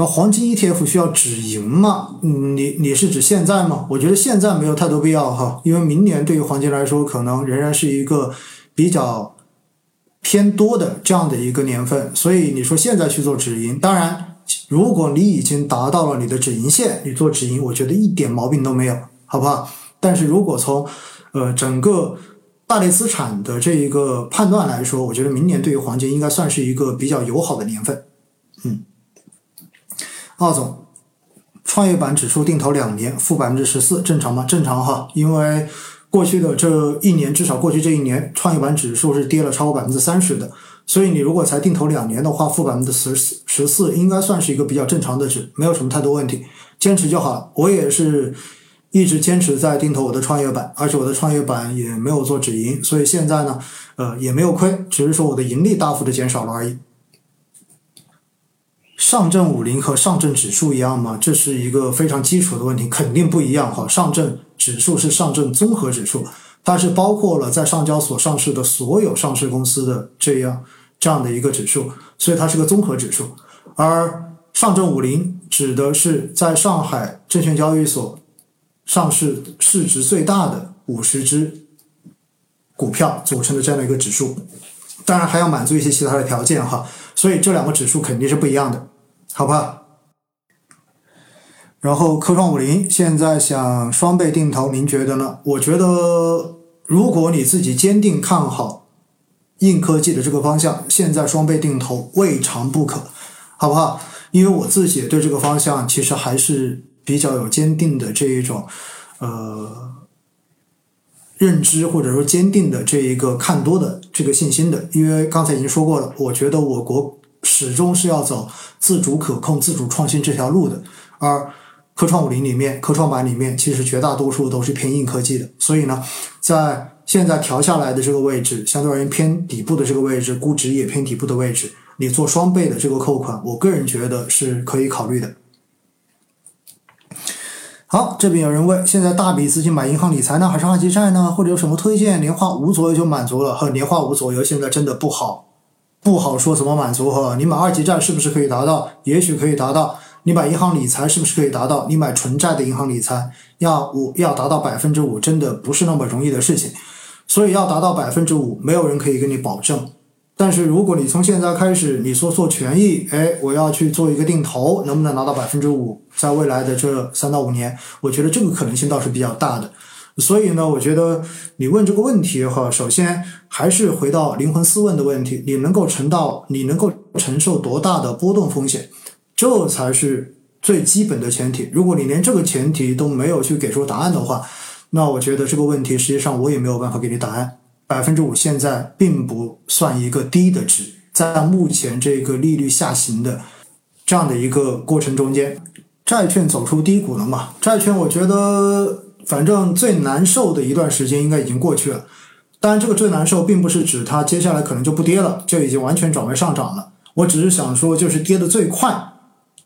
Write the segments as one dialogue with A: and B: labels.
A: 然后黄金 ETF 需要止盈吗？你你是指现在吗？我觉得现在没有太多必要哈，因为明年对于黄金来说，可能仍然是一个比较偏多的这样的一个年份，所以你说现在去做止盈，当然，如果你已经达到了你的止盈线，你做止盈，我觉得一点毛病都没有，好不好？但是如果从呃整个大类资产的这一个判断来说，我觉得明年对于黄金应该算是一个比较友好的年份，嗯。奥总，创业板指数定投两年负百分之十四，正常吗？正常哈，因为过去的这一年，至少过去这一年，创业板指数是跌了超过百分之三十的，所以你如果才定投两年的话，负百分之十四十四，应该算是一个比较正常的值，没有什么太多问题，坚持就好了。我也是一直坚持在定投我的创业板，而且我的创业板也没有做止盈，所以现在呢，呃，也没有亏，只是说我的盈利大幅的减少了而已。上证五零和上证指数一样吗？这是一个非常基础的问题，肯定不一样哈。上证指数是上证综合指数，它是包括了在上交所上市的所有上市公司的这样这样的一个指数，所以它是个综合指数。而上证五零指的是在上海证券交易所上市市值最大的五十只股票组成的这样的一个指数，当然还要满足一些其他的条件哈。所以这两个指数肯定是不一样的。好吧，然后科创五零现在想双倍定投，您觉得呢？我觉得如果你自己坚定看好硬科技的这个方向，现在双倍定投未尝不可，好不好？因为我自己对这个方向其实还是比较有坚定的这一种呃认知，或者说坚定的这一个看多的这个信心的。因为刚才已经说过了，我觉得我国。始终是要走自主可控、自主创新这条路的，而科创五零里面、科创板里面，其实绝大多数都是偏硬科技的。所以呢，在现在调下来的这个位置，相对而言偏底部的这个位置，估值也偏底部的位置，你做双倍的这个扣款，我个人觉得是可以考虑的。好，这边有人问：现在大笔资金买银行理财呢，还是二级债呢？或者有什么推荐？年化五左右就满足了，和年化五左右现在真的不好。不好说怎么满足哈，你买二级债是不是可以达到？也许可以达到。你买银行理财是不是可以达到？你买纯债的银行理财要五要达到百分之五，真的不是那么容易的事情。所以要达到百分之五，没有人可以跟你保证。但是如果你从现在开始，你说做权益，哎，我要去做一个定投，能不能拿到百分之五？在未来的这三到五年，我觉得这个可能性倒是比较大的。所以呢，我觉得你问这个问题哈，首先还是回到灵魂思问的问题：你能够承到，你能够承受多大的波动风险？这才是最基本的前提。如果你连这个前提都没有去给出答案的话，那我觉得这个问题实际上我也没有办法给你答案。百分之五现在并不算一个低的值，在目前这个利率下行的这样的一个过程中间，债券走出低谷了嘛？债券，我觉得。反正最难受的一段时间应该已经过去了，当然这个最难受并不是指它接下来可能就不跌了，就已经完全转为上涨了。我只是想说，就是跌的最快、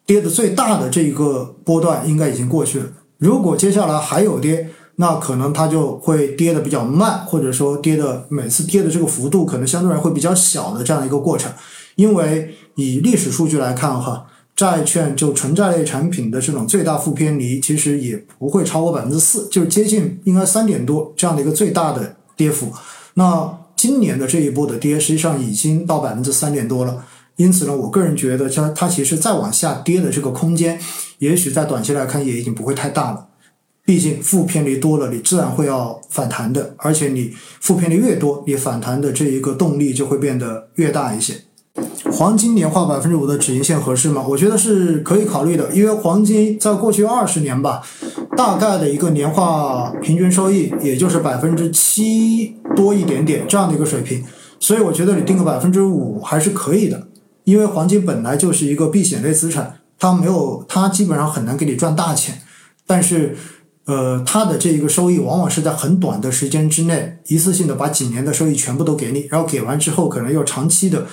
A: 跌的最大的这一个波段应该已经过去了。如果接下来还有跌，那可能它就会跌的比较慢，或者说跌的每次跌的这个幅度可能相对来会比较小的这样一个过程。因为以历史数据来看，哈。债券就纯债类产品的这种最大负偏离，其实也不会超过百分之四，就是接近应该三点多这样的一个最大的跌幅。那今年的这一波的跌，实际上已经到百分之三点多了。因此呢，我个人觉得，它它其实再往下跌的这个空间，也许在短期来看也已经不会太大了。毕竟负偏离多了，你自然会要反弹的，而且你负偏离越多，你反弹的这一个动力就会变得越大一些。黄金年化百分之五的止盈线合适吗？我觉得是可以考虑的，因为黄金在过去二十年吧，大概的一个年化平均收益也就是百分之七多一点点这样的一个水平，所以我觉得你定个百分之五还是可以的，因为黄金本来就是一个避险类资产，它没有它基本上很难给你赚大钱，但是呃它的这一个收益往往是在很短的时间之内一次性的把几年的收益全部都给你，然后给完之后可能又长期的。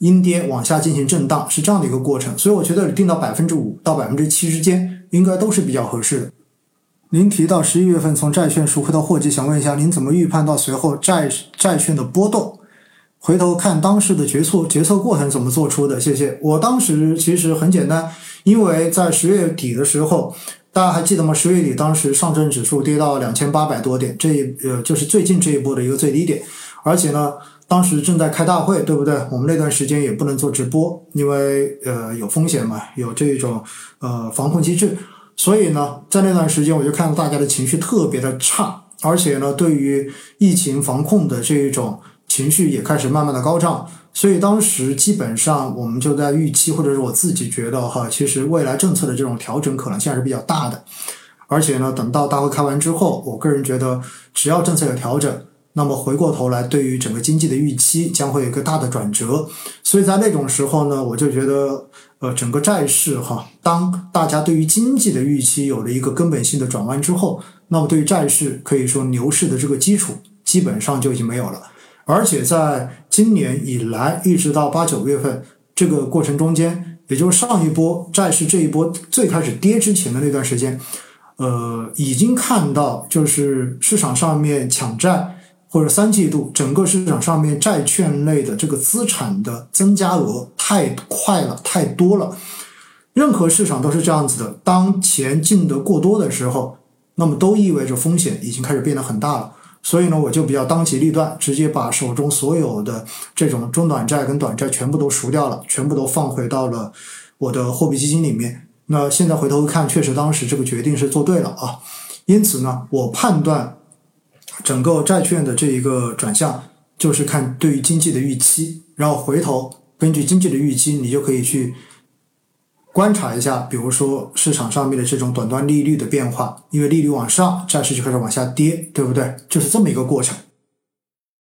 A: 阴跌往下进行震荡是这样的一个过程，所以我觉得定到百分之五到百分之七之间，应该都是比较合适的。您提到十一月份从债券赎回到货基，想问一下您怎么预判到随后债债券的波动？回头看当时的决策决策过程怎么做出的？谢谢。我当时其实很简单，因为在十月底的时候，大家还记得吗？十月底当时上证指数跌到两千八百多点，这一呃就是最近这一波的一个最低点，而且呢，当时正在开大会，对不对？我们那段时间也不能做直播，因为呃有风险嘛，有这种呃防控机制，所以呢，在那段时间我就看到大家的情绪特别的差，而且呢，对于疫情防控的这一种情绪也开始慢慢的高涨。所以当时基本上我们就在预期，或者是我自己觉得哈，其实未来政策的这种调整可能性还是比较大的。而且呢，等到大会开完之后，我个人觉得，只要政策有调整，那么回过头来对于整个经济的预期将会有一个大的转折。所以在那种时候呢，我就觉得，呃，整个债市哈，当大家对于经济的预期有了一个根本性的转弯之后，那么对于债市可以说牛市的这个基础基本上就已经没有了。而且在今年以来，一直到八九月份这个过程中间，也就是上一波债市这一波最开始跌之前的那段时间，呃，已经看到就是市场上面抢债，或者三季度整个市场上面债券类的这个资产的增加额太快了，太多了。任何市场都是这样子的，当钱进得过多的时候，那么都意味着风险已经开始变得很大了。所以呢，我就比较当机立断，直接把手中所有的这种中短债跟短债全部都赎掉了，全部都放回到了我的货币基金里面。那现在回头看，确实当时这个决定是做对了啊。因此呢，我判断整个债券的这一个转向，就是看对于经济的预期，然后回头根据经济的预期，你就可以去。观察一下，比如说市场上面的这种短端利率的变化，因为利率往上，债市就开始往下跌，对不对？就是这么一个过程。